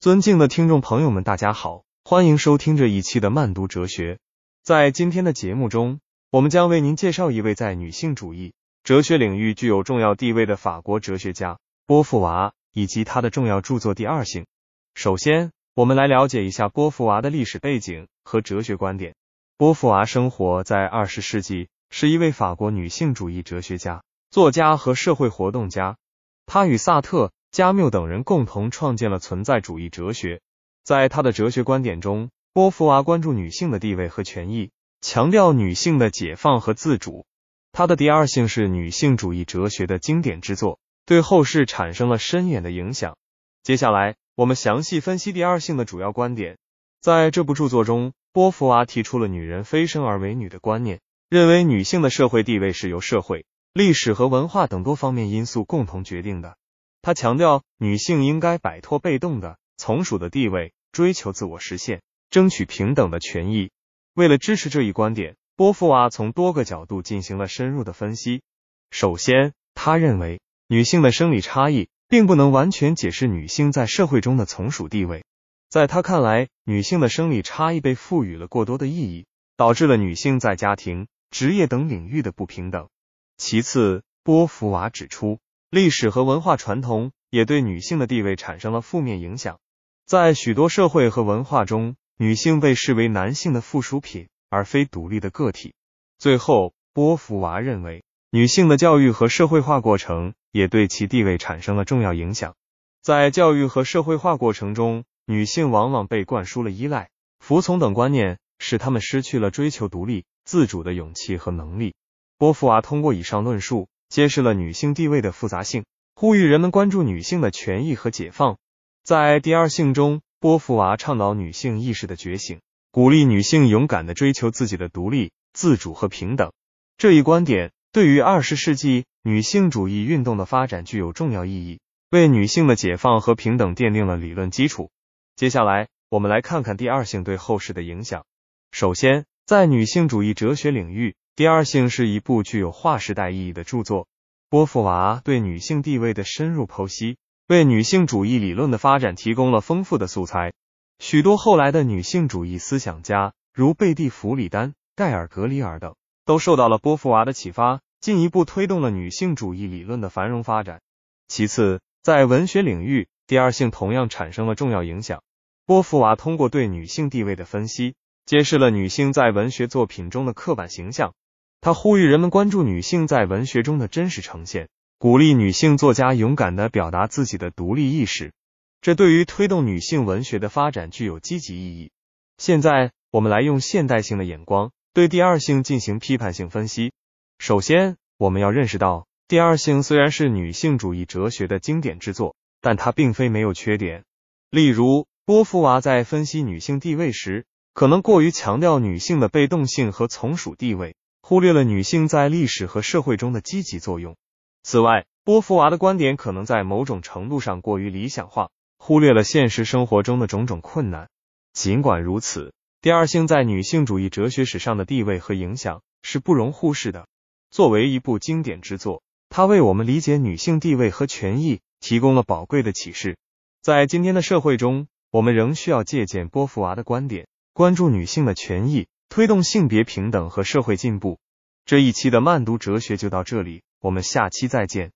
尊敬的听众朋友们，大家好，欢迎收听这一期的慢读哲学。在今天的节目中，我们将为您介绍一位在女性主义哲学领域具有重要地位的法国哲学家波伏娃，以及他的重要著作《第二性》。首先，我们来了解一下波伏娃的历史背景和哲学观点。波伏娃生活在二十世纪，是一位法国女性主义哲学家、作家和社会活动家。她与萨特。加缪等人共同创建了存在主义哲学。在他的哲学观点中，波伏娃关注女性的地位和权益，强调女性的解放和自主。他的《第二性》是女性主义哲学的经典之作，对后世产生了深远的影响。接下来，我们详细分析《第二性》的主要观点。在这部著作中，波伏娃提出了“女人非生而为女”的观念，认为女性的社会地位是由社会、历史和文化等多方面因素共同决定的。他强调，女性应该摆脱被动的、从属的地位，追求自我实现，争取平等的权益。为了支持这一观点，波伏娃从多个角度进行了深入的分析。首先，他认为女性的生理差异并不能完全解释女性在社会中的从属地位。在他看来，女性的生理差异被赋予了过多的意义，导致了女性在家庭、职业等领域的不平等。其次，波伏娃指出。历史和文化传统也对女性的地位产生了负面影响，在许多社会和文化中，女性被视为男性的附属品，而非独立的个体。最后，波伏娃认为，女性的教育和社会化过程也对其地位产生了重要影响。在教育和社会化过程中，女性往往被灌输了依赖、服从等观念，使她们失去了追求独立自主的勇气和能力。波伏娃通过以上论述。揭示了女性地位的复杂性，呼吁人们关注女性的权益和解放。在第二性中，波伏娃倡导女性意识的觉醒，鼓励女性勇敢的追求自己的独立、自主和平等。这一观点对于二十世纪女性主义运动的发展具有重要意义，为女性的解放和平等奠定了理论基础。接下来，我们来看看第二性对后世的影响。首先，在女性主义哲学领域。第二性是一部具有划时代意义的著作。波伏娃对女性地位的深入剖析，为女性主义理论的发展提供了丰富的素材。许多后来的女性主义思想家，如贝蒂·弗里丹、盖尔·格里尔等，都受到了波伏娃的启发，进一步推动了女性主义理论的繁荣发展。其次，在文学领域，第二性同样产生了重要影响。波伏娃通过对女性地位的分析，揭示了女性在文学作品中的刻板形象。他呼吁人们关注女性在文学中的真实呈现，鼓励女性作家勇敢的表达自己的独立意识，这对于推动女性文学的发展具有积极意义。现在，我们来用现代性的眼光对第二性进行批判性分析。首先，我们要认识到，第二性虽然是女性主义哲学的经典之作，但它并非没有缺点。例如，波伏娃在分析女性地位时，可能过于强调女性的被动性和从属地位。忽略了女性在历史和社会中的积极作用。此外，波伏娃的观点可能在某种程度上过于理想化，忽略了现实生活中的种种困难。尽管如此，第二性在女性主义哲学史上的地位和影响是不容忽视的。作为一部经典之作，它为我们理解女性地位和权益提供了宝贵的启示。在今天的社会中，我们仍需要借鉴波伏娃的观点，关注女性的权益。推动性别平等和社会进步。这一期的慢读哲学就到这里，我们下期再见。